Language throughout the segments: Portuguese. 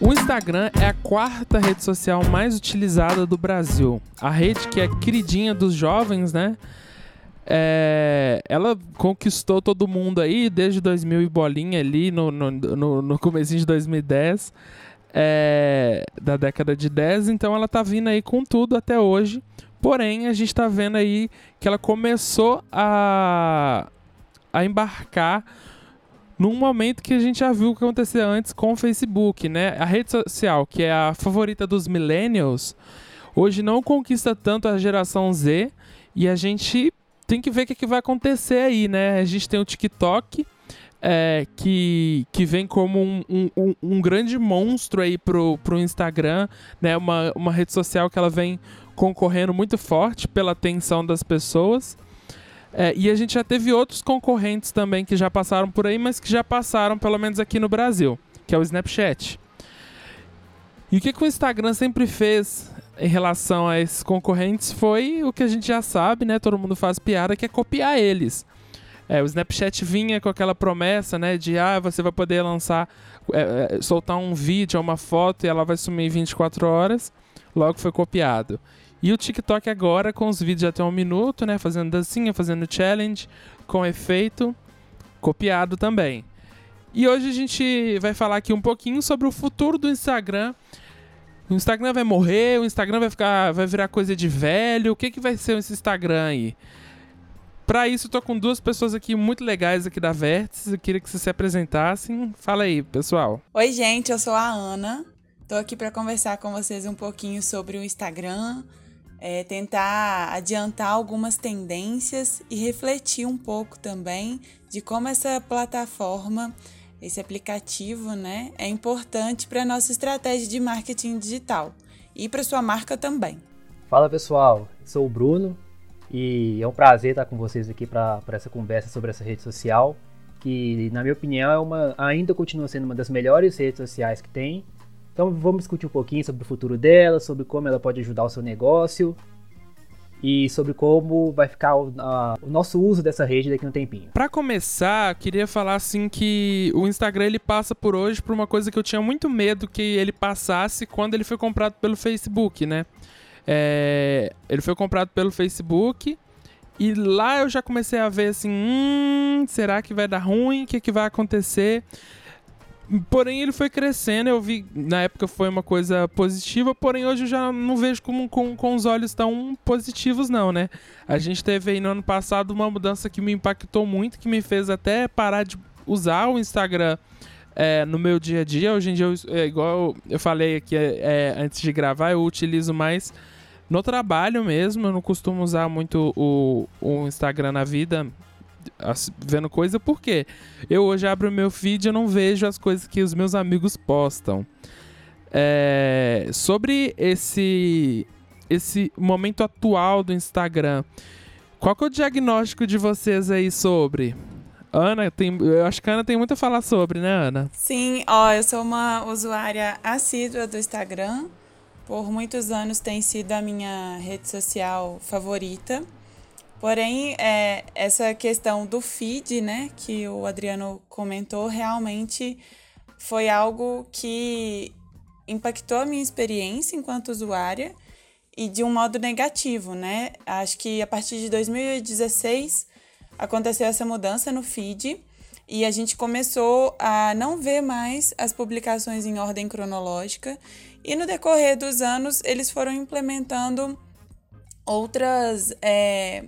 O Instagram é a quarta rede social mais utilizada do Brasil. A rede que é queridinha dos jovens, né? É, ela conquistou todo mundo aí desde 2000 e bolinha ali no, no, no, no começo de 2010 é, da década de 10 então ela tá vindo aí com tudo até hoje porém a gente tá vendo aí que ela começou a, a embarcar num momento que a gente já viu o que acontecia antes com o Facebook, né? A rede social, que é a favorita dos millennials, hoje não conquista tanto a geração Z e a gente tem que ver o que, que vai acontecer aí, né? A gente tem o TikTok, é, que, que vem como um, um, um, grande monstro aí pro, pro Instagram, né? Uma, uma rede social que ela vem concorrendo muito forte pela atenção das pessoas. É, e a gente já teve outros concorrentes também que já passaram por aí, mas que já passaram, pelo menos aqui no Brasil, que é o Snapchat. E o que, que o Instagram sempre fez em relação a esses concorrentes foi o que a gente já sabe, né? Todo mundo faz piada, que é copiar eles. É, o Snapchat vinha com aquela promessa, né? De ah, você vai poder lançar, é, é, soltar um vídeo, uma foto e ela vai sumir em 24 horas. Logo foi copiado. E o TikTok agora com os vídeos até um minuto, né? Fazendo dancinha, fazendo challenge, com efeito, copiado também. E hoje a gente vai falar aqui um pouquinho sobre o futuro do Instagram o Instagram vai morrer, o Instagram vai ficar, vai virar coisa de velho. O que que vai ser esse Instagram aí? Para isso, tô com duas pessoas aqui muito legais aqui da Vértice. Eu queria que vocês se apresentassem. Fala aí, pessoal. Oi, gente, eu sou a Ana. Tô aqui para conversar com vocês um pouquinho sobre o Instagram, é, tentar adiantar algumas tendências e refletir um pouco também de como essa plataforma esse aplicativo, né, é importante para a nossa estratégia de marketing digital e para sua marca também. Fala pessoal, sou o Bruno e é um prazer estar com vocês aqui para essa conversa sobre essa rede social, que na minha opinião é uma, ainda continua sendo uma das melhores redes sociais que tem. Então vamos discutir um pouquinho sobre o futuro dela, sobre como ela pode ajudar o seu negócio e sobre como vai ficar o, a, o nosso uso dessa rede daqui a um tempinho. Para começar, queria falar assim que o Instagram ele passa por hoje por uma coisa que eu tinha muito medo que ele passasse quando ele foi comprado pelo Facebook, né? É, ele foi comprado pelo Facebook e lá eu já comecei a ver assim, hum, será que vai dar ruim? O que, que vai acontecer? Porém, ele foi crescendo. Eu vi, na época foi uma coisa positiva, porém hoje eu já não vejo com, com, com os olhos tão positivos, não, né? A gente teve aí no ano passado uma mudança que me impactou muito, que me fez até parar de usar o Instagram é, no meu dia a dia. Hoje em dia, eu, é, igual eu falei aqui é, antes de gravar, eu utilizo mais no trabalho mesmo. Eu não costumo usar muito o, o Instagram na vida vendo coisa, porque eu hoje abro meu feed e não vejo as coisas que os meus amigos postam. É, sobre esse, esse momento atual do Instagram, qual que é o diagnóstico de vocês aí sobre? Ana, tem, eu acho que a Ana tem muito a falar sobre, né, Ana? Sim, ó, eu sou uma usuária assídua do Instagram. Por muitos anos tem sido a minha rede social favorita. Porém, é, essa questão do feed, né, que o Adriano comentou, realmente foi algo que impactou a minha experiência enquanto usuária e de um modo negativo, né? Acho que a partir de 2016 aconteceu essa mudança no feed e a gente começou a não ver mais as publicações em ordem cronológica e no decorrer dos anos eles foram implementando outras é,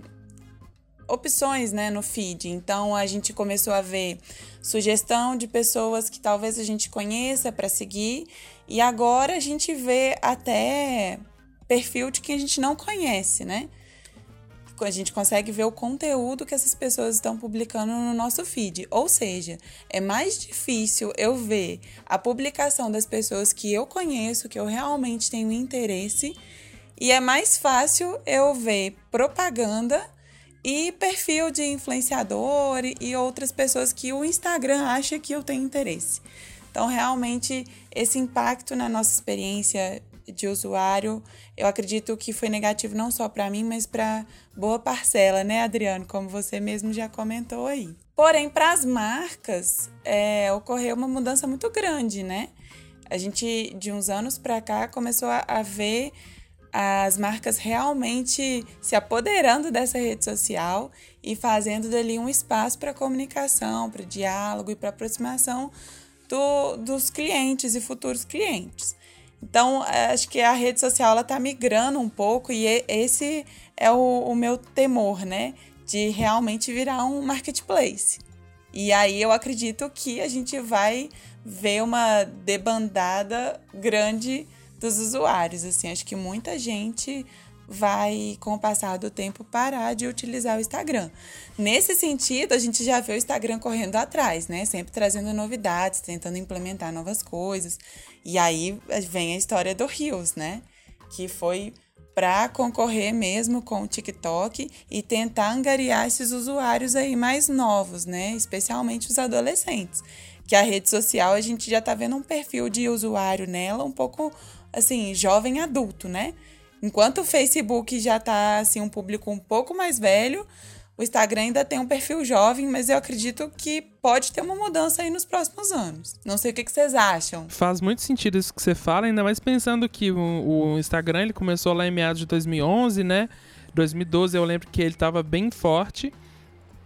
opções né, no feed. Então a gente começou a ver sugestão de pessoas que talvez a gente conheça para seguir, e agora a gente vê até perfil de quem a gente não conhece, né? A gente consegue ver o conteúdo que essas pessoas estão publicando no nosso feed. Ou seja, é mais difícil eu ver a publicação das pessoas que eu conheço, que eu realmente tenho interesse, e é mais fácil eu ver propaganda e perfil de influenciador e outras pessoas que o Instagram acha que eu tenho interesse. Então, realmente, esse impacto na nossa experiência de usuário, eu acredito que foi negativo não só para mim, mas para boa parcela, né, Adriano? Como você mesmo já comentou aí. Porém, para as marcas, é, ocorreu uma mudança muito grande, né? A gente, de uns anos para cá, começou a, a ver as marcas realmente se apoderando dessa rede social e fazendo dali um espaço para comunicação, para diálogo e para aproximação do, dos clientes e futuros clientes. Então, é, acho que a rede social está migrando um pouco e esse é o, o meu temor, né? De realmente virar um marketplace. E aí eu acredito que a gente vai ver uma debandada grande dos usuários. Assim, acho que muita gente vai, com o passar do tempo, parar de utilizar o Instagram. Nesse sentido, a gente já vê o Instagram correndo atrás, né? Sempre trazendo novidades, tentando implementar novas coisas. E aí vem a história do Reels, né? Que foi para concorrer mesmo com o TikTok e tentar angariar esses usuários aí mais novos, né? Especialmente os adolescentes. Que a rede social a gente já tá vendo um perfil de usuário nela um pouco assim, jovem adulto, né? Enquanto o Facebook já tá assim um público um pouco mais velho, o Instagram ainda tem um perfil jovem, mas eu acredito que pode ter uma mudança aí nos próximos anos. Não sei o que, vocês acham. Faz muito sentido isso que você fala, ainda mais pensando que o, o Instagram ele começou lá em meados de 2011, né? 2012 eu lembro que ele estava bem forte.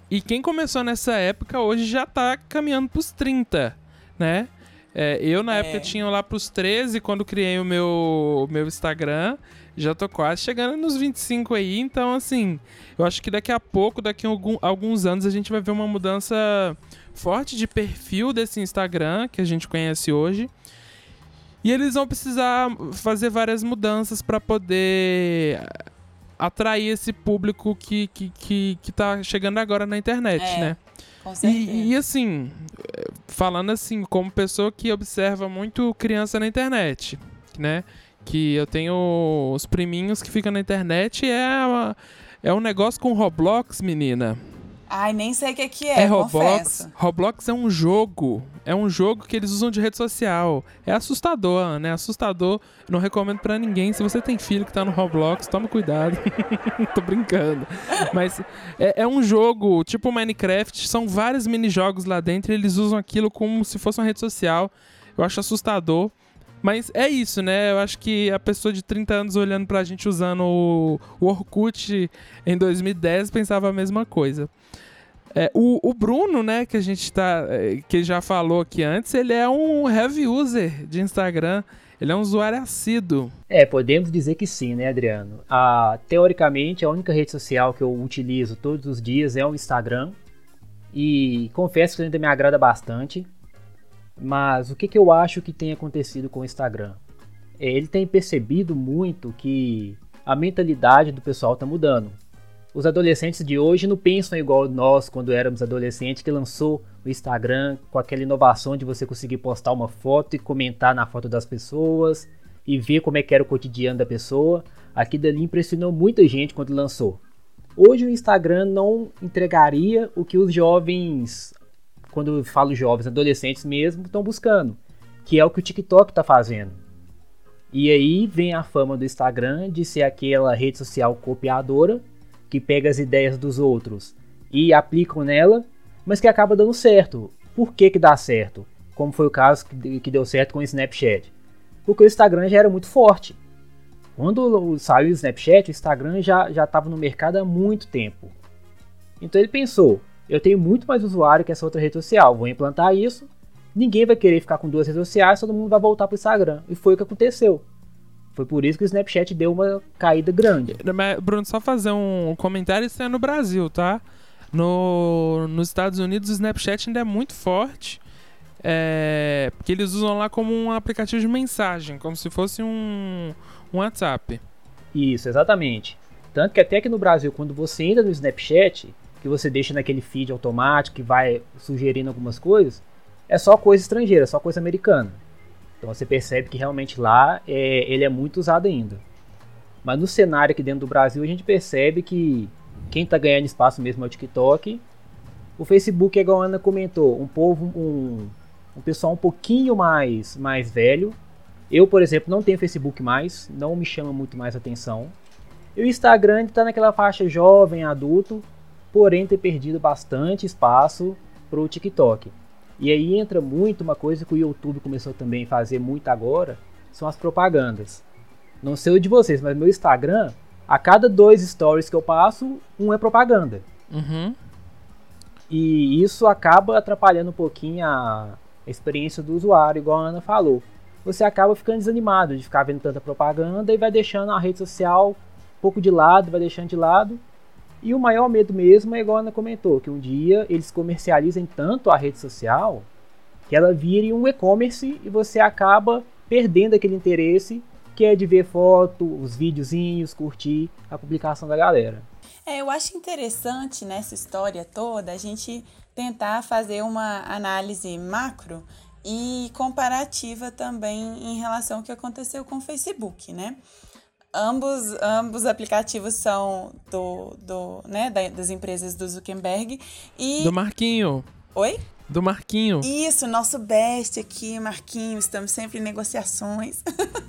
E quem começou nessa época hoje já está caminhando para os 30, né? É, eu, na é. época, tinha lá pros 13 quando criei o meu, meu Instagram. Já tô quase chegando nos 25 aí. Então, assim, eu acho que daqui a pouco, daqui a algum, alguns anos, a gente vai ver uma mudança forte de perfil desse Instagram que a gente conhece hoje. E eles vão precisar fazer várias mudanças para poder atrair esse público que, que, que, que tá chegando agora na internet, é. né? E, e, assim, falando assim, como pessoa que observa muito criança na internet, né? Que eu tenho os priminhos que ficam na internet é, uma, é um negócio com Roblox, menina. Ai, nem sei o que, que é, é Roblox. Confesso. Roblox é um jogo. É um jogo que eles usam de rede social. É assustador, né? Assustador. Não recomendo para ninguém. Se você tem filho que tá no Roblox, tome cuidado. Tô brincando. Mas é, é, um jogo tipo Minecraft. São vários mini-jogos lá dentro. Eles usam aquilo como se fosse uma rede social. Eu acho assustador. Mas é isso, né? Eu acho que a pessoa de 30 anos olhando pra gente usando o, o Orkut em 2010 pensava a mesma coisa. É, o, o, Bruno, né, que a gente tá. É, que já falou aqui antes, ele é um heavy user de Instagram. Ele é um usuário assíduo. É, podemos dizer que sim, né, Adriano? Ah, teoricamente, a única rede social que eu utilizo todos os dias é o Instagram. E confesso que ainda me agrada bastante. Mas o que, que eu acho que tem acontecido com o Instagram? É, ele tem percebido muito que a mentalidade do pessoal está mudando. Os adolescentes de hoje não pensam igual nós quando éramos adolescentes, que lançou o Instagram com aquela inovação de você conseguir postar uma foto e comentar na foto das pessoas e ver como é que era o cotidiano da pessoa. Aquilo ali impressionou muita gente quando lançou. Hoje o Instagram não entregaria o que os jovens, quando eu falo jovens, adolescentes mesmo, estão buscando, que é o que o TikTok está fazendo. E aí vem a fama do Instagram de ser aquela rede social copiadora que pega as ideias dos outros e aplicam nela, mas que acaba dando certo. Por que, que dá certo? Como foi o caso que deu certo com o Snapchat. Porque o Instagram já era muito forte. Quando saiu o Snapchat, o Instagram já estava no mercado há muito tempo. Então ele pensou: eu tenho muito mais usuário que essa outra rede social, vou implantar isso. Ninguém vai querer ficar com duas redes sociais, todo mundo vai voltar para o Instagram. E foi o que aconteceu. Foi por isso que o Snapchat deu uma caída grande. Bruno, só fazer um comentário, isso é no Brasil, tá? No, nos Estados Unidos o Snapchat ainda é muito forte. É, porque eles usam lá como um aplicativo de mensagem, como se fosse um, um WhatsApp. Isso, exatamente. Tanto que até que no Brasil, quando você entra no Snapchat, que você deixa naquele feed automático que vai sugerindo algumas coisas, é só coisa estrangeira, só coisa americana. Então você percebe que realmente lá é, ele é muito usado ainda. Mas no cenário aqui dentro do Brasil a gente percebe que quem está ganhando espaço mesmo é o TikTok. O Facebook, igual a Ana comentou, um povo, um, um pessoal um pouquinho mais, mais velho Eu, por exemplo, não tenho Facebook mais, não me chama muito mais atenção. E o Instagram está naquela faixa jovem, adulto, porém ter perdido bastante espaço para o TikTok. E aí entra muito uma coisa que o YouTube começou também a fazer muito agora, são as propagandas. Não sei o de vocês, mas meu Instagram, a cada dois stories que eu passo, um é propaganda. Uhum. E isso acaba atrapalhando um pouquinho a experiência do usuário, igual a Ana falou. Você acaba ficando desanimado de ficar vendo tanta propaganda e vai deixando a rede social um pouco de lado, vai deixando de lado. E o maior medo mesmo é igual a Ana comentou, que um dia eles comercializem tanto a rede social que ela vire um e-commerce e você acaba perdendo aquele interesse que é de ver foto, os videozinhos, curtir a publicação da galera. É, eu acho interessante nessa história toda a gente tentar fazer uma análise macro e comparativa também em relação ao que aconteceu com o Facebook, né? Ambos, ambos aplicativos são do, do, né, das empresas do Zuckerberg e... Do Marquinho. Oi? Do Marquinho. Isso, nosso best aqui, Marquinho, estamos sempre em negociações.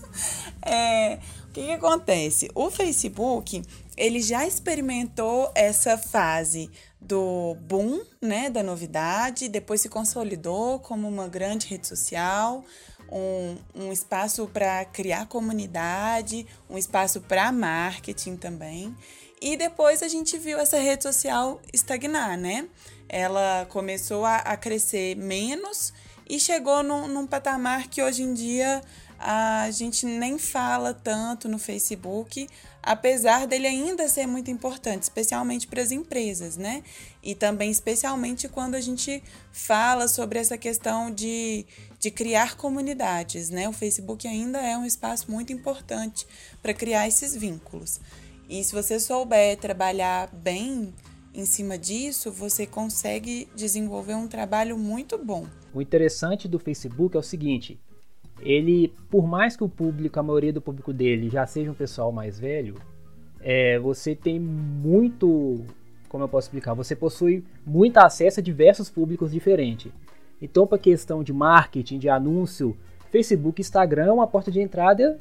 é, o que, que acontece? O Facebook, ele já experimentou essa fase do boom, né, da novidade, depois se consolidou como uma grande rede social, um, um espaço para criar comunidade, um espaço para marketing também. E depois a gente viu essa rede social estagnar, né? Ela começou a, a crescer menos e chegou num, num patamar que hoje em dia a gente nem fala tanto no Facebook, apesar dele ainda ser muito importante, especialmente para as empresas, né? E também especialmente quando a gente fala sobre essa questão de, de criar comunidades, né? O Facebook ainda é um espaço muito importante para criar esses vínculos. E se você souber trabalhar bem em cima disso, você consegue desenvolver um trabalho muito bom. O interessante do Facebook é o seguinte: ele, por mais que o público, a maioria do público dele já seja um pessoal mais velho, é, você tem muito, como eu posso explicar, você possui muito acesso a diversos públicos diferentes. Então, para questão de marketing, de anúncio, Facebook Instagram é uma porta de entrada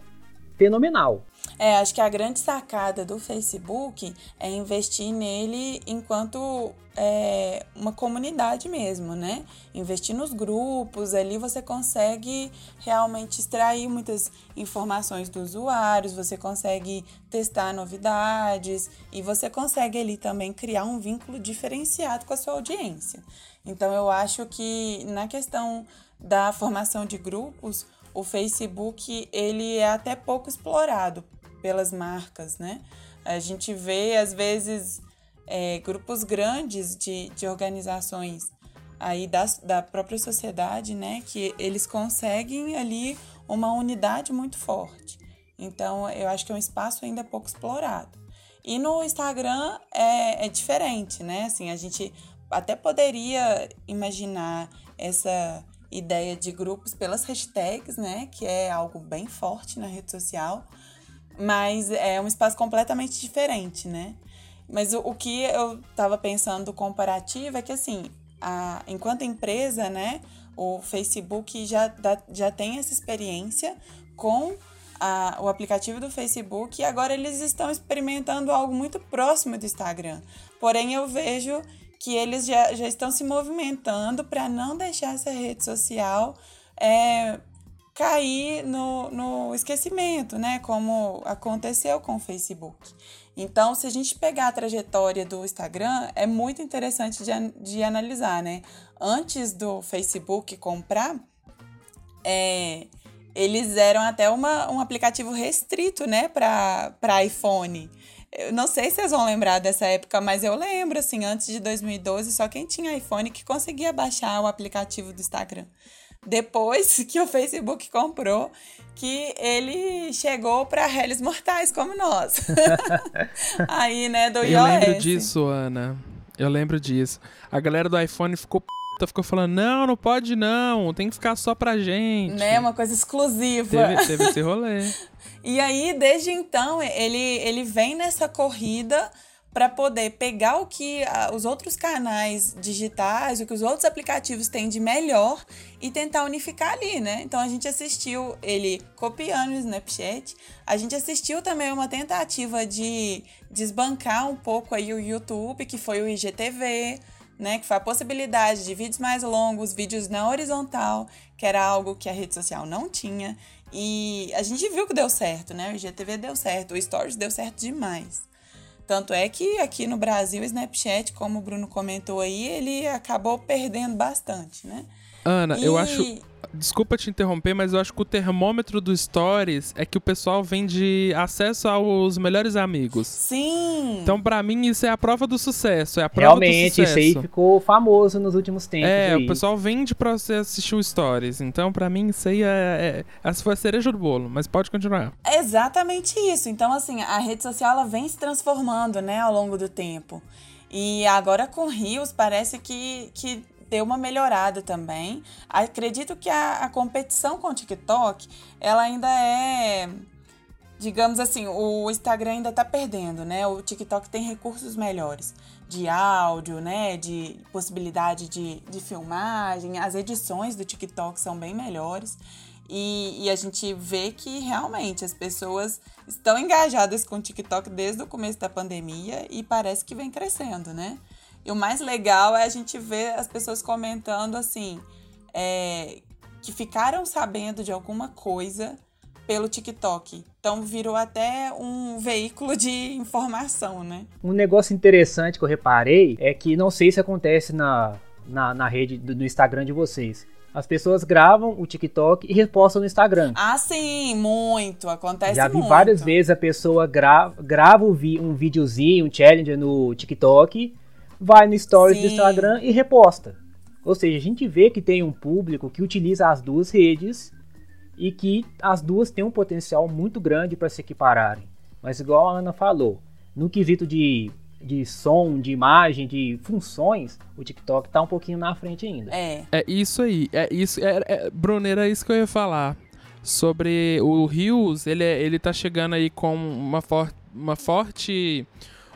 fenomenal. É, acho que a grande sacada do Facebook é investir nele enquanto é, uma comunidade mesmo, né? Investir nos grupos, ali você consegue realmente extrair muitas informações dos usuários, você consegue testar novidades e você consegue ali também criar um vínculo diferenciado com a sua audiência. Então eu acho que na questão da formação de grupos, o Facebook ele é até pouco explorado pelas marcas, né? A gente vê, às vezes, é, grupos grandes de, de organizações aí da, da própria sociedade, né? Que eles conseguem ali uma unidade muito forte. Então, eu acho que é um espaço ainda pouco explorado. E no Instagram é, é diferente, né? Assim, a gente até poderia imaginar essa ideia de grupos pelas hashtags, né? Que é algo bem forte na rede social mas é um espaço completamente diferente, né? Mas o, o que eu estava pensando comparativo é que, assim, a, enquanto empresa, né, o Facebook já, dá, já tem essa experiência com a, o aplicativo do Facebook e agora eles estão experimentando algo muito próximo do Instagram. Porém, eu vejo que eles já, já estão se movimentando para não deixar essa rede social é, cair no, no esquecimento, né? Como aconteceu com o Facebook. Então, se a gente pegar a trajetória do Instagram, é muito interessante de, de analisar, né? Antes do Facebook comprar, é, eles eram até uma, um aplicativo restrito, né, para iPhone. Eu não sei se vocês vão lembrar dessa época, mas eu lembro, assim, antes de 2012, só quem tinha iPhone que conseguia baixar o aplicativo do Instagram depois que o Facebook comprou, que ele chegou para réis mortais como nós. Aí, né, do iOS. Eu lembro disso, Ana. Eu lembro disso. A galera do iPhone ficou ficou falando, não, não pode não, tem que ficar só pra gente. Né, uma coisa exclusiva. Teve, teve esse rolê. e aí, desde então, ele, ele vem nessa corrida para poder pegar o que os outros canais digitais, o que os outros aplicativos têm de melhor e tentar unificar ali, né? Então a gente assistiu ele copiando o Snapchat, a gente assistiu também uma tentativa de desbancar um pouco aí o YouTube, que foi o IGTV, né, que foi a possibilidade de vídeos mais longos, vídeos na horizontal, que era algo que a rede social não tinha. E a gente viu que deu certo, né? O IGTV deu certo, o Stories deu certo demais. Tanto é que aqui no Brasil o Snapchat, como o Bruno comentou aí, ele acabou perdendo bastante, né? Ana, e... eu acho desculpa te interromper, mas eu acho que o termômetro do Stories é que o pessoal vem de acesso aos melhores amigos. Sim! Então, para mim, isso é a prova do sucesso. É a prova Realmente, do sucesso. isso aí ficou famoso nos últimos tempos. É, aí. o pessoal vende pra você assistir o Stories. Então, para mim, isso aí é, é. Essa foi a cereja do bolo, mas pode continuar. É exatamente isso. Então, assim, a rede social ela vem se transformando, né, ao longo do tempo. E agora com Rios parece que, que deu uma melhorada também. Acredito que a, a competição com o TikTok, ela ainda é digamos assim, o Instagram ainda está perdendo, né? O TikTok tem recursos melhores de áudio, né? De possibilidade de, de filmagem. As edições do TikTok são bem melhores. E, e, a gente vê que realmente as pessoas estão engajadas com o TikTok desde o começo da pandemia e parece que vem crescendo, né? E o mais legal é a gente ver as pessoas comentando assim, é, que ficaram sabendo de alguma coisa pelo TikTok. Então virou até um veículo de informação, né? Um negócio interessante que eu reparei é que não sei se acontece na, na, na rede do, no Instagram de vocês. As pessoas gravam o TikTok e repostam no Instagram. Ah, sim, muito. Acontece Já vi muito. várias vezes a pessoa grava, grava um, um videozinho, um challenge no TikTok vai no stories Sim. do Instagram e reposta. Ou seja, a gente vê que tem um público que utiliza as duas redes e que as duas têm um potencial muito grande para se equipararem. Mas igual a Ana falou, no quesito de, de som, de imagem, de funções, o TikTok está um pouquinho na frente ainda. É. É isso aí. É isso. É, é, Bruno, era isso que eu ia falar. Sobre o Rios, ele, é, ele tá chegando aí com uma, for uma forte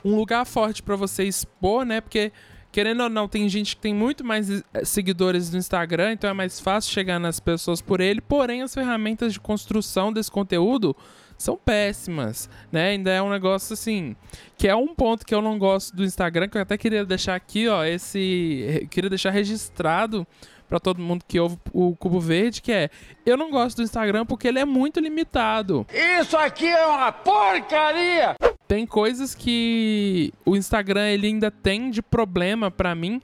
um lugar forte para você expor, né? Porque querendo ou não, tem gente que tem muito mais eh, seguidores no Instagram, então é mais fácil chegar nas pessoas por ele. Porém, as ferramentas de construção desse conteúdo são péssimas, né? Ainda é um negócio assim, que é um ponto que eu não gosto do Instagram, que eu até queria deixar aqui, ó, esse queria deixar registrado para todo mundo que ouve o Cubo Verde, que é eu não gosto do Instagram porque ele é muito limitado. Isso aqui é uma porcaria. Tem coisas que o Instagram ele ainda tem de problema para mim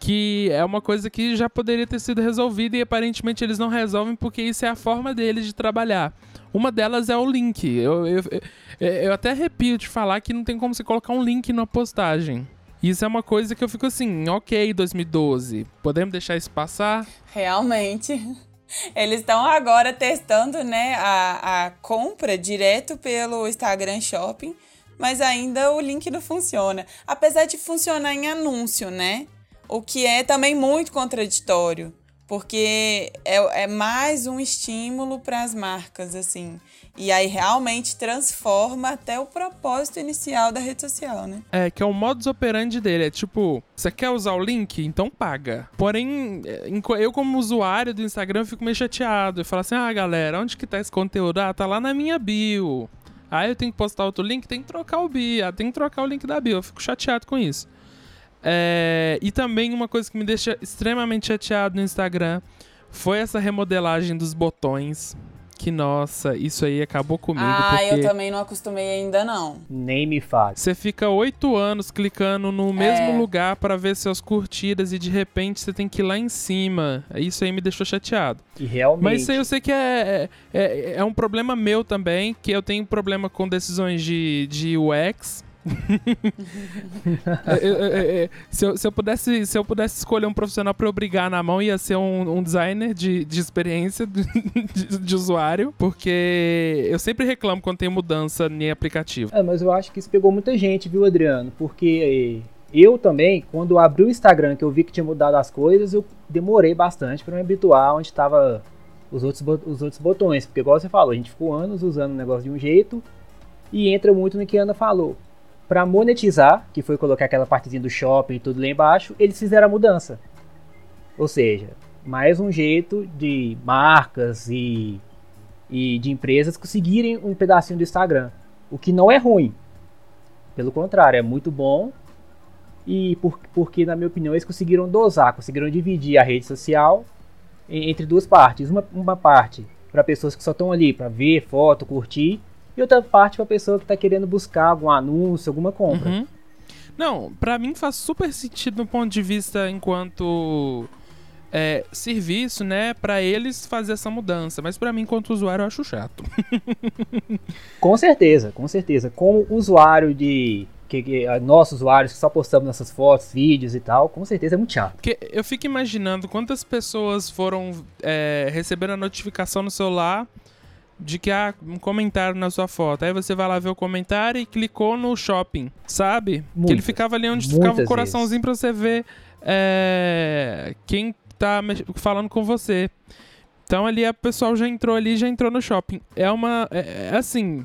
que é uma coisa que já poderia ter sido resolvida e aparentemente eles não resolvem porque isso é a forma deles de trabalhar. Uma delas é o link. Eu, eu, eu, até arrepio de falar que não tem como você colocar um link na postagem. Isso é uma coisa que eu fico assim, ok, 2012, podemos deixar isso passar? Realmente. Eles estão agora testando né, a, a compra direto pelo Instagram Shopping, mas ainda o link não funciona. Apesar de funcionar em anúncio, né? O que é também muito contraditório, porque é, é mais um estímulo para as marcas, assim. E aí realmente transforma até o propósito inicial da rede social, né? É, que é o modus operandi dele. É tipo, você quer usar o link? Então paga. Porém, é, eu como usuário do Instagram fico meio chateado. Eu falo assim, ah, galera, onde que tá esse conteúdo? Ah, tá lá na minha bio. Ah, eu tenho que postar outro link? Tem que trocar o bio. Ah, tem que trocar o link da bio. Eu fico chateado com isso. É, e também uma coisa que me deixa extremamente chateado no Instagram foi essa remodelagem dos botões que, nossa, isso aí acabou comigo. Ah, eu também não acostumei ainda, não. Nem me fale. Você fica oito anos clicando no mesmo é. lugar para ver suas curtidas e de repente você tem que ir lá em cima. Isso aí me deixou chateado. E realmente. Mas isso aí eu sei que é, é, é, é um problema meu também, que eu tenho problema com decisões de, de UX se, eu, se, eu, pudesse, se eu pudesse escolher um profissional para eu brigar na mão, ia ser um, um designer de, de experiência de, de, de, usuário, porque eu sempre reclamo quando tem mudança em aplicativo. É, mas eu acho que isso pegou muita gente, viu, Adriano? Porque eu também, quando abri o Instagram, que eu vi que tinha mudado as coisas, eu demorei bastante para me habituar onde estava os outros, os outros botões. Porque, igual você falou, a gente ficou anos usando o negócio de um jeito e entra muito no que a Ana falou para monetizar, que foi colocar aquela partezinha do shopping e tudo lá embaixo, eles fizeram a mudança. Ou seja, mais um jeito de marcas e, e de empresas conseguirem um pedacinho do Instagram. O que não é ruim. Pelo contrário, é muito bom. E por, porque, na minha opinião, eles conseguiram dosar, conseguiram dividir a rede social entre duas partes. Uma, uma parte para pessoas que só estão ali para ver foto, curtir, e outra parte para pessoa que está querendo buscar algum anúncio, alguma compra. Uhum. Não, para mim faz super sentido do ponto de vista enquanto é, serviço, né, para eles fazer essa mudança. Mas para mim, enquanto usuário, eu acho chato. com certeza, com certeza. Como usuário de que, que nossos usuários que só postamos nossas fotos, vídeos e tal, com certeza é muito chato. Porque eu fico imaginando quantas pessoas foram é, recebendo a notificação no celular de que há um comentário na sua foto. Aí você vai lá ver o comentário e clicou no shopping, sabe? Muitas, que ele ficava ali onde ficava o coraçãozinho vezes. pra você ver é, quem tá falando com você. Então ali a pessoal já entrou ali, já entrou no shopping. É uma. É, é assim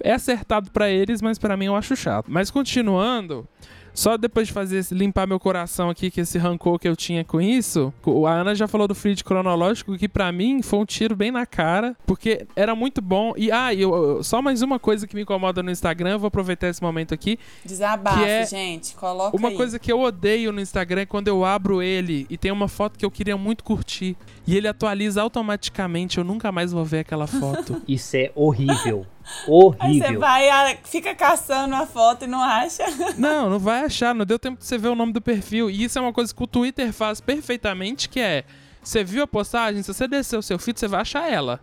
é acertado para eles, mas para mim eu acho chato. Mas continuando, só depois de fazer esse, limpar meu coração aqui, que esse rancor que eu tinha com isso, a Ana já falou do feed cronológico, que para mim foi um tiro bem na cara, porque era muito bom. E, ah, eu, só mais uma coisa que me incomoda no Instagram, eu vou aproveitar esse momento aqui. Desabafe, é gente, coloca Uma aí. coisa que eu odeio no Instagram é quando eu abro ele e tem uma foto que eu queria muito curtir, e ele atualiza automaticamente, eu nunca mais vou ver aquela foto. Isso é horrível. Horrível. Aí você vai, fica caçando a foto e não acha. Não, não vai achar. Não deu tempo de você ver o nome do perfil. E isso é uma coisa que o Twitter faz perfeitamente, que é... Você viu a postagem? Se você descer o seu feed, você vai achar ela.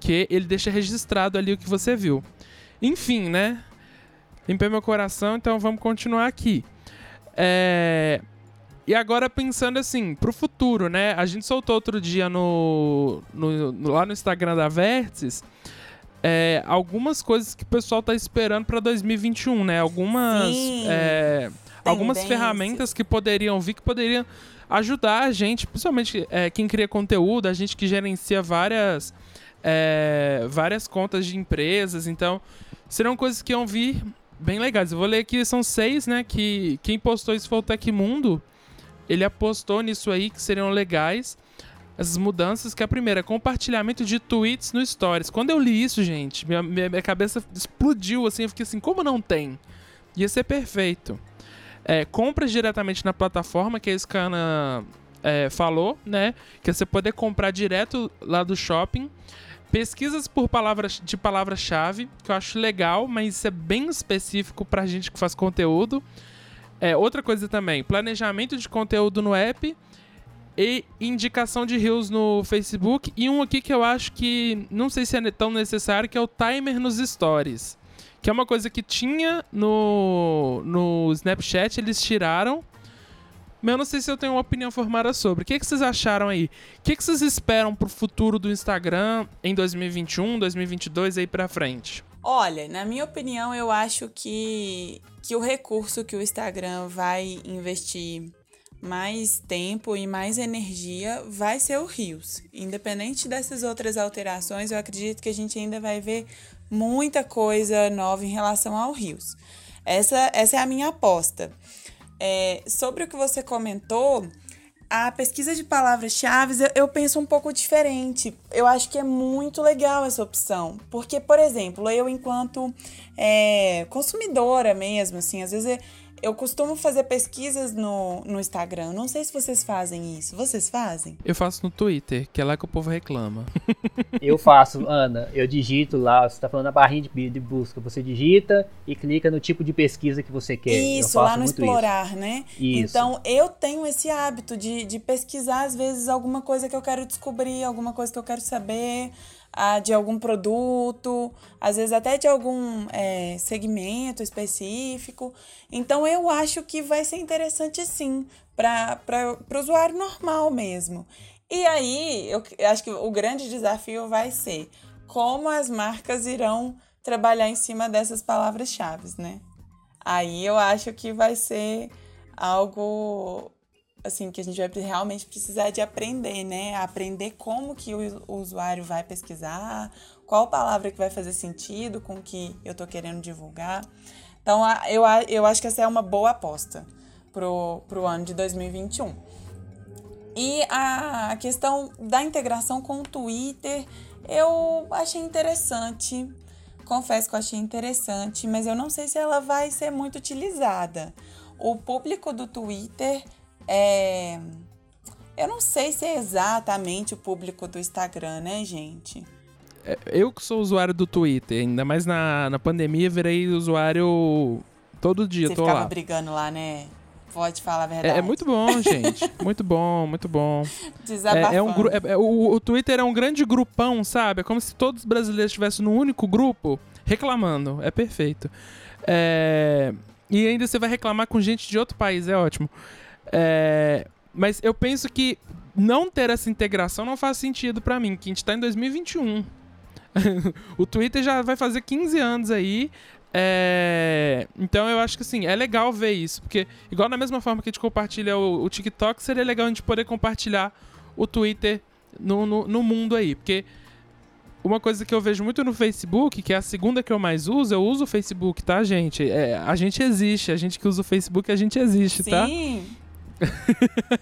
Que ele deixa registrado ali o que você viu. Enfim, né? Limpei meu coração, então vamos continuar aqui. É... E agora pensando assim, pro futuro, né? A gente soltou outro dia no, no, lá no Instagram da Vértices é, algumas coisas que o pessoal tá esperando para 2021, né? Algumas, é, algumas ferramentas que poderiam vir, que poderiam ajudar a gente, principalmente é, quem cria conteúdo, a gente que gerencia várias, é, várias contas de empresas. Então, serão coisas que iam vir bem legais. Eu vou ler aqui, são seis, né? Que quem postou isso foi o Tecmundo. Ele apostou nisso aí, que seriam legais essas mudanças, que a primeira, compartilhamento de tweets no Stories. Quando eu li isso, gente, minha, minha, minha cabeça explodiu, assim, eu fiquei assim, como não tem? Ia ser perfeito. É, compras diretamente na plataforma, que a Scana é, falou, né? Que é você poder comprar direto lá do shopping. Pesquisas por palavras de palavra-chave, que eu acho legal, mas isso é bem específico pra gente que faz conteúdo. É, outra coisa também, planejamento de conteúdo no app e indicação de reels no Facebook. E um aqui que eu acho que não sei se é tão necessário, que é o timer nos stories. Que é uma coisa que tinha no, no Snapchat, eles tiraram. Mas eu não sei se eu tenho uma opinião formada sobre. O que, que vocês acharam aí? O que, que vocês esperam pro futuro do Instagram em 2021, 2022 aí pra frente? Olha, na minha opinião, eu acho que, que o recurso que o Instagram vai investir mais tempo e mais energia vai ser o Rios. Independente dessas outras alterações, eu acredito que a gente ainda vai ver muita coisa nova em relação ao Rios. Essa, essa é a minha aposta. É, sobre o que você comentou, a pesquisa de palavras-chave eu, penso um pouco diferente. Eu acho que é muito legal essa opção. Porque, por exemplo, eu, enquanto é, consumidora mesmo, assim, às vezes eu costumo fazer pesquisas no, no Instagram. Não sei se vocês fazem isso. Vocês fazem? Eu faço no Twitter, que é lá que o povo reclama. eu faço, Ana. Eu digito lá, você está falando na barrinha de, de, busca. Você digita e clica no tipo de pesquisa que você quer. Isso, lá no explorar, isso. né? Isso. Então, eu tenho esse hábito de, de pesquisar, às vezes, alguma coisa que eu quero descobrir, alguma coisa que eu quero saber de algum produto, às vezes até de algum é, segmento específico. Então eu acho que vai ser interessante sim para o usuário normal mesmo. E aí eu acho que o grande desafio vai ser como as marcas irão trabalhar em cima dessas palavras-chave, né? Aí eu acho que vai ser algo assim, que a gente vai realmente precisar de aprender, né? Aprender como que o, usuário vai pesquisar, qual palavra que vai fazer sentido com o que eu tô querendo divulgar. Então, eu, eu acho que essa é uma boa aposta pro, pro ano de 2021. E a questão da integração com o Twitter, eu achei interessante. Confesso que eu achei interessante, mas eu não sei se ela vai ser muito utilizada. O público do Twitter é. Eu não sei se é exatamente o público do Instagram, né, gente? É, eu que sou usuário do Twitter, ainda mais na, na pandemia, virei usuário todo dia, Você tô ficava lá. brigando lá, né? Pode falar a verdade. É, é muito bom, gente. muito bom, muito bom. Desabafando. É, é um é- é- o, o Twitter é um grande grupão, sabe? É como se todos os brasileiros estivessem num único grupo reclamando. É perfeito. É, E ainda você vai reclamar com gente de outro país, é ótimo. É, Mas eu penso que não ter essa integração não faz sentido pra mim, que a gente tá em 2021. o Twitter já vai fazer 15 anos aí. é, Então eu acho que assim, é legal ver isso. Porque, igual da mesma forma que a gente compartilha o, o TikTok, seria legal a gente poder compartilhar o Twitter no, no, no mundo aí. Porque uma coisa que eu vejo muito no Facebook, que é a segunda que eu mais uso, eu uso o Facebook, tá, gente? É, a gente existe, a gente que usa o Facebook, a gente existe, tá? Sim,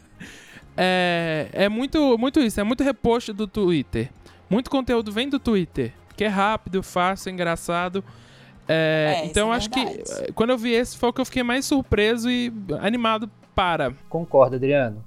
É, é muito, muito isso, é muito repost do Twitter. Muito conteúdo vem do Twitter, que é rápido, fácil, engraçado. É, É, isso então é acho que verdade. eh, quando eu vi esse foi o que eu fiquei mais surpreso e animado para. Concordo, Adriano.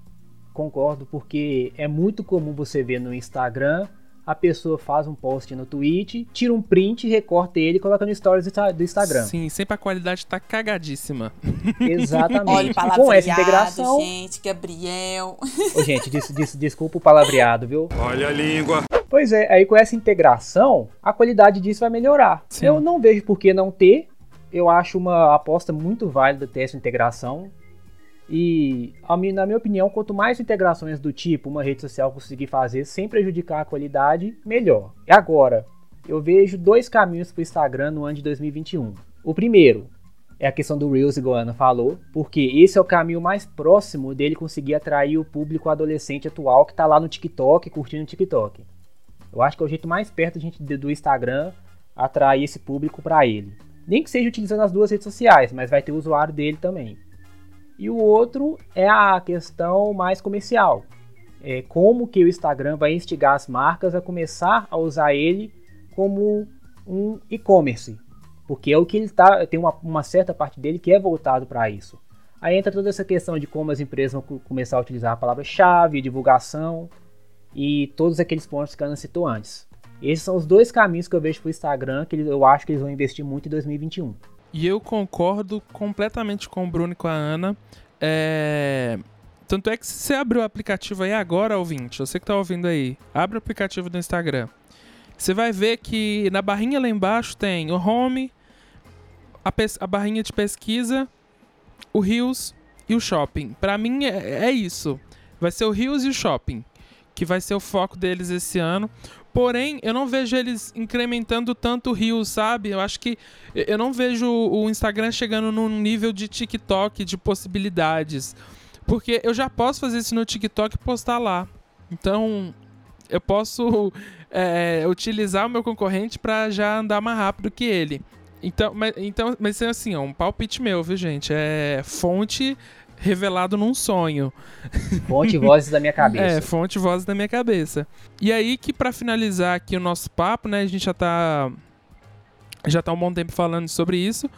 Concordo, porque é muito comum você ver no Instagram a pessoa faz um post no Twitch, tira um print, recorta ele e coloca no stories do Insta- do Instagram. Sim, sempre a qualidade tá cagadíssima. Exatamente. olha o E com essa integração. gente, Gabriel. Ô, gente, des- des- desculpa o palavreado, viu? Olha a língua. Pois é, aí com essa integração, a qualidade disso vai melhorar. Sim. Eu não vejo por que não ter. Eu acho uma aposta muito válida ter essa integração. E, na minha opinião, quanto mais integrações do tipo uma rede social conseguir fazer sem prejudicar a qualidade, melhor. E agora, eu vejo dois caminhos para o Instagram no ano de 2021. O primeiro é a questão do Reels, igual a Ana falou, porque esse é o caminho mais próximo dele conseguir atrair o público adolescente atual que está lá no TikTok, curtindo o TikTok. Eu acho que é o jeito mais perto gente do Instagram atrair esse público para ele. Nem que seja utilizando as duas redes sociais, mas vai ter o usuário dele também. E o outro é a questão mais comercial. É como que o Instagram vai instigar as marcas a começar a usar ele como um e-commerce. Porque é o que ele tá, tem uma, uma certa parte dele que é voltado para isso. Aí entra toda essa questão de como as empresas vão co- começar a utilizar a palavra-chave, divulgação e todos aqueles pontos que a Ana citou antes. Esses são os dois caminhos que eu vejo para o Instagram que eu acho que eles vão investir muito em 2021. E eu concordo completamente com o Bruno e com a Ana. É, Tanto é que se você abrir o aplicativo aí agora, ouvinte, você que tá ouvindo aí, abre o aplicativo do Instagram. Você vai ver que na barrinha lá embaixo tem o Home, a, a barrinha de pesquisa, o Rios e o Shopping. Pra mim é, é isso. Vai ser o Rios e o Shopping, que vai ser o foco deles esse ano. Porém, eu não vejo eles incrementando tanto o Rios, sabe? Eu acho que eu não vejo o Instagram chegando num nível de TikTok de possibilidades. Porque eu já posso fazer isso no TikTok e postar lá. Então, eu posso é, utilizar o meu concorrente para já andar mais rápido que ele. Então, mas, então, mas é assim, é um palpite meu, viu, gente? É fonte revelado num sonho. Fonte e vozes da minha cabeça. É, fonte voz da minha cabeça. E aí que pra finalizar aqui o nosso papo, né, a gente já tá já tá um bom tempo falando sobre isso.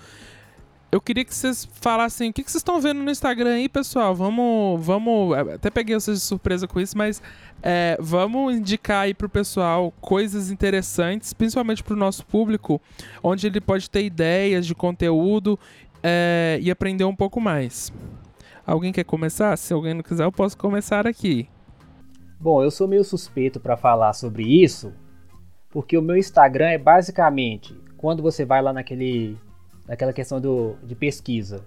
Eu queria que vocês falassem o que, que vocês estão vendo no Instagram aí, pessoal. Vamos, vamos. Até peguei vocês de surpresa com isso, mas é, vamos indicar aí pro pessoal coisas interessantes, principalmente pro nosso público, onde ele pode ter ideias de conteúdo é, e aprender um pouco mais. Alguém quer começar? Se alguém não quiser, eu posso começar aqui. Bom, eu sou meio suspeito para falar sobre isso, porque o meu Instagram é basicamente quando você vai lá naquele naquela questão do, de pesquisa.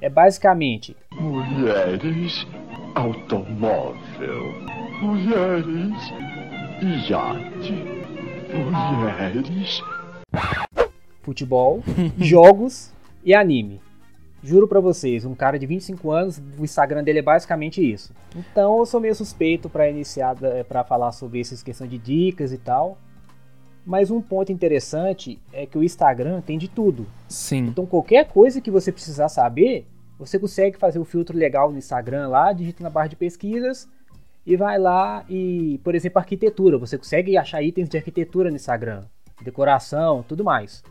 É basicamente Mulheres, automóvel. Mulheres, iate. Mulheres. futebol, jogos e anime. Juro pra vocês, um cara de 25 anos, o Instagram dele é basicamente isso. Então eu sou meio suspeito pra iniciar, para falar sobre essas questões de dicas e tal. Mas um ponto interessante é que o Instagram tem de tudo. Sim. Então qualquer coisa que você precisar saber, você consegue fazer o filtro legal no Instagram lá, digita na barra de pesquisas e vai lá e, por exemplo, arquitetura. Você consegue achar itens de arquitetura no Instagram, decoração, tudo mais.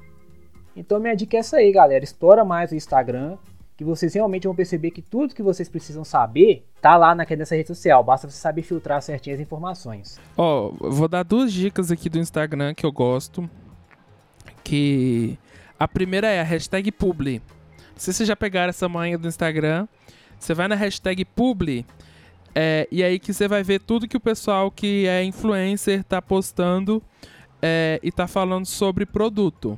Então minha dica é essa aí, galera. Explora mais o Instagram, que vocês realmente vão perceber que tudo que vocês precisam saber tá lá naquela nessa rede social. Basta você saber filtrar certinho as informações. Ó, oh, vou dar duas dicas aqui do Instagram que eu gosto. Que a primeira é a hashtag publi. Se você já pegar essa manha do Instagram, você vai na hashtag publi é, e aí que você vai ver tudo que o pessoal que é influencer tá postando é, e tá falando sobre produto.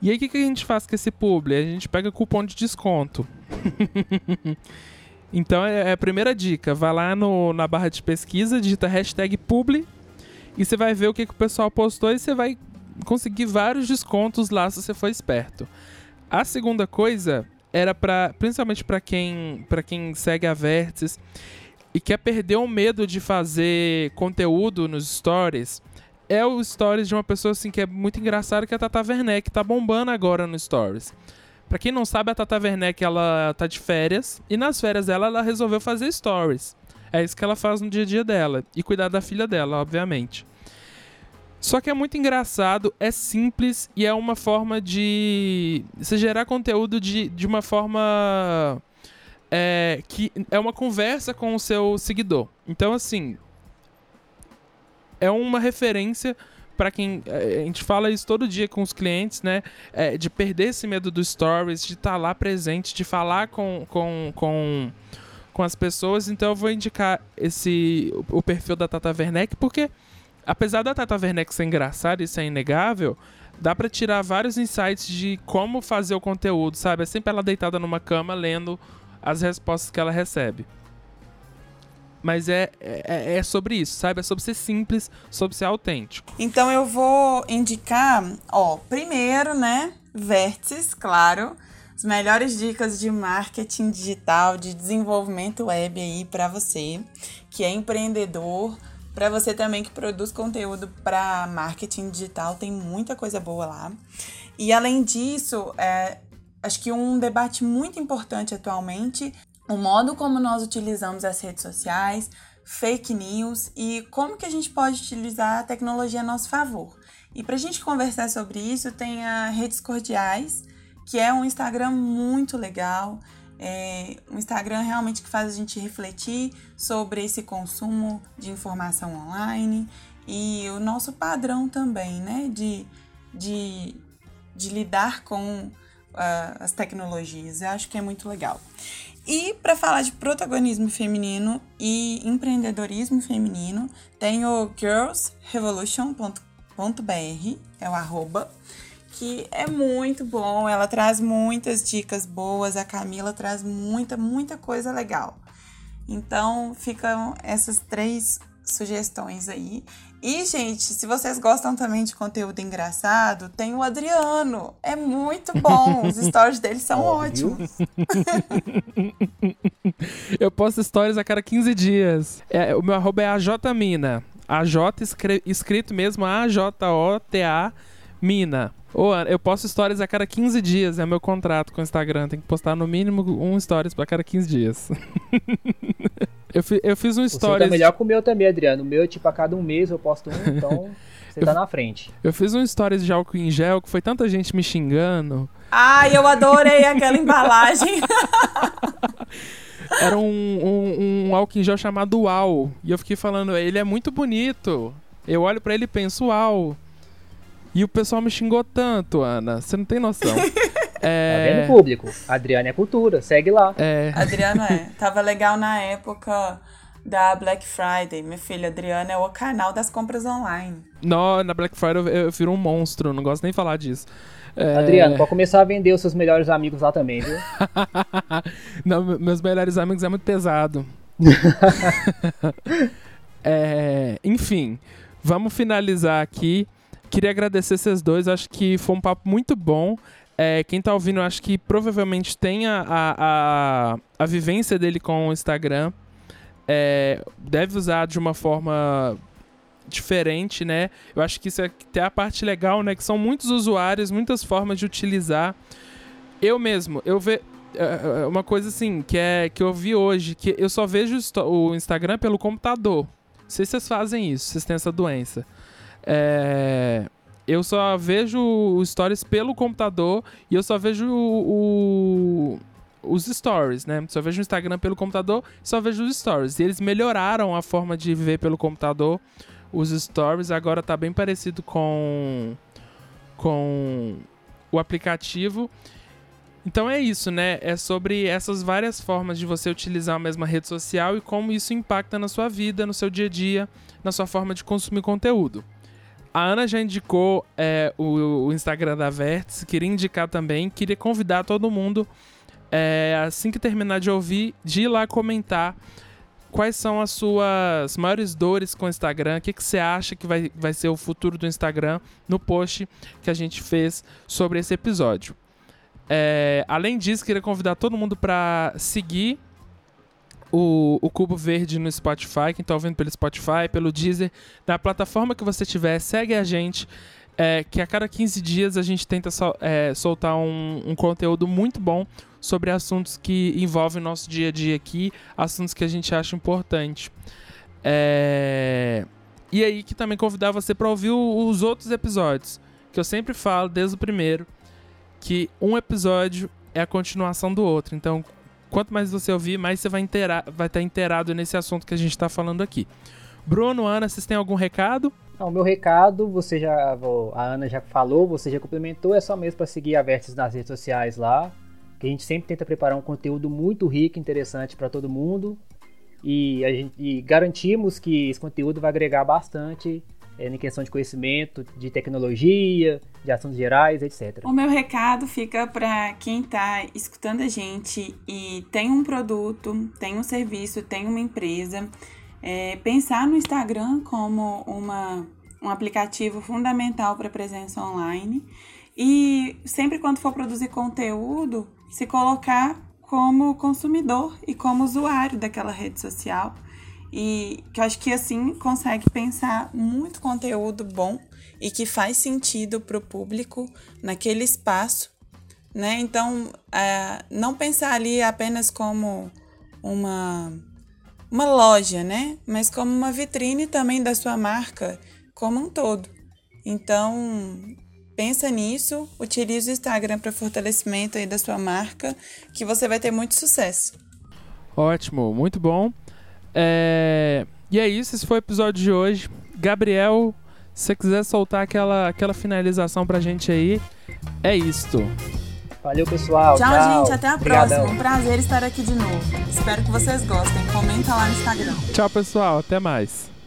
E aí o que, que a gente faz com esse publi? A gente pega cupom de desconto. então é, é, a primeira dica. Vai lá no, na barra de pesquisa, digita hashtag publi e você vai ver o que, que o pessoal postou e você vai conseguir vários descontos lá se você for esperto. A segunda coisa era para principalmente para quem para quem segue a Vértices e quer perder o medo de fazer conteúdo nos stories é o stories de uma pessoa assim que é muito engraçada, que é a Tata Werneck, tá bombando agora no stories. Pra quem não sabe, a Tata Werneck, ela tá de férias, e nas férias dela, ela resolveu fazer stories. É isso que ela faz no dia a dia dela. E cuidar da filha dela, obviamente. Só que é muito engraçado, é simples e é uma forma de. Você gerar conteúdo de, de uma forma. É, que é uma conversa com o seu seguidor. Então, assim, é uma referência para quem é, a gente fala isso todo dia com os clientes, né? É, de perder esse medo dos stories, de estar tá lá presente, de falar com, com, com, com as pessoas. Então eu vou indicar esse o, perfil da Tata Werneck, porque apesar da Tata Werneck ser engraçada e ser inegável, dá para tirar vários insights de como fazer o conteúdo, sabe? É sempre ela deitada numa cama lendo as respostas que ela recebe. Mas é, é, é, sobre isso, sabe? É sobre ser simples, sobre ser autêntico. Então eu vou indicar, ó, primeiro, né? Vértices, claro. As melhores dicas de marketing digital, de desenvolvimento web aí para você, que é empreendedor, para você também que produz conteúdo para marketing digital, tem muita coisa boa lá. E além disso, é, acho que um debate muito importante atualmente o modo como nós utilizamos as redes sociais, fake news e como que a gente pode utilizar a tecnologia a nosso favor. E para a gente conversar sobre isso, tem a Redes Cordiais, que é um Instagram muito legal, é um Instagram realmente que faz a gente refletir sobre esse consumo de informação online e o nosso padrão também, né, de, de, de lidar com uh, as tecnologias. Eu acho que é muito legal. E para falar de protagonismo feminino e empreendedorismo feminino, tem o girlsrevolution.br, é o arroba, que é muito bom. Ela traz muitas dicas boas, a Camila traz muita, muita coisa legal. Então ficam essas três sugestões aí. E, gente, se vocês gostam também de conteúdo engraçado, tem o Adriano. É muito bom. Os stories dele são ótimos. Eu posto stories a cada 15 dias. É, o meu arroba é AJMina. AJ escrito mesmo A-J-O-T-A Mina. Oh, eu posto stories a cada 15 dias, é meu contrato com o Instagram. Tem que postar no mínimo um stories para cada 15 dias. Eu, fi, eu fiz um stories. Você tá melhor com o meu também, Adriano. O meu, tipo, a cada um mês eu posto um, então você tá na frente. Eu fiz um stories de álcool em gel que foi tanta gente me xingando. Ai, eu adorei aquela embalagem. Era um, um, um álcool em gel chamado UAU. E eu fiquei falando, ele é muito bonito. Eu olho para ele e penso, uau. E o pessoal me xingou tanto, Ana. Você não tem noção. É... Tá vendo público? Adriana é cultura, segue lá. É. Adriana é. Tava legal na época da Black Friday. Minha filha, Adriana é o canal das compras online. Não, na Black Friday eu, eu viro um monstro, não gosto nem de falar disso. É... Adriano, pode começar a vender os seus melhores amigos lá também, viu? não, meus melhores amigos é muito pesado. é, enfim, vamos finalizar aqui. Queria agradecer vocês dois, acho que foi um papo muito bom. É, quem tá ouvindo, acho que provavelmente tem a, a, a, vivência dele com o Instagram. É, deve usar de uma forma diferente, né? Eu acho que isso é tem a parte legal, né? Que são muitos usuários, muitas formas de utilizar. Eu mesmo, eu vejo é, é, uma coisa assim que é que eu vi hoje que eu só vejo o Instagram pelo computador. Não sei se vocês fazem isso, vocês têm essa doença. É, eu só vejo os stories pelo computador e eu só vejo o, o, os stories, né? Só vejo o Instagram pelo computador, só vejo os stories. E eles melhoraram a forma de ver pelo computador os stories. Agora tá bem parecido com com o aplicativo. Então é isso, né? É sobre essas várias formas de você utilizar a mesma rede social e como isso impacta na sua vida, no seu dia a dia, na sua forma de consumir conteúdo. A Ana já indicou é, o, o, Instagram da Verts, queria indicar também, queria convidar todo mundo, é, assim que terminar de ouvir, de ir lá comentar quais são as suas maiores dores com o Instagram, o que, que você acha que vai, vai ser o futuro do Instagram no post que a gente fez sobre esse episódio. É, além disso, queria convidar todo mundo para seguir o, o Cubo Verde no Spotify. Quem está ouvindo pelo Spotify, pelo Deezer, na plataforma que você tiver, segue a gente. É, que a cada 15 dias a gente tenta sol, é, soltar um, um, conteúdo muito bom sobre assuntos que envolvem o nosso dia a dia aqui, assuntos que a gente acha importante. É... E aí que também convidar você para ouvir os outros episódios, que eu sempre falo desde o primeiro que um episódio é a continuação do outro. Então, quanto mais você ouvir, mais você vai, vai estar inteirado nesse assunto que a gente está falando aqui. Bruno, Ana, vocês têm algum recado? Não, meu recado, você já, a Ana já falou, você já complementou, é só mesmo para seguir a Vertes nas redes sociais lá, que a gente sempre tenta preparar um conteúdo muito rico, interessante para todo mundo, e, gente, e garantimos que esse conteúdo vai agregar bastante em questão de conhecimento, de tecnologia, de assuntos gerais, etc. O meu recado fica para quem está escutando a gente e tem um produto, tem um serviço, tem uma empresa, é, pensar no Instagram como uma, um aplicativo fundamental para presença online e sempre quando for produzir conteúdo, se colocar como consumidor e como usuário daquela rede social e que eu acho que assim consegue pensar muito conteúdo bom e que faz sentido para o público naquele espaço, né? Então, é, não pensar ali apenas como uma, uma loja, né? Mas como uma vitrine também da sua marca como um todo. Então, pensa nisso, utilize o Instagram para fortalecimento aí da sua marca, que você vai ter muito sucesso. Ótimo, muito bom. É... E é isso, esse foi o episódio de hoje. Gabriel, se você quiser soltar aquela, aquela finalização pra gente aí, é isto. Valeu, pessoal. Tchau, tchau. gente. Até a Obrigadão. próxima. Um prazer estar aqui de novo. Espero que vocês gostem. Comenta lá no Instagram. Tchau, pessoal. Até mais.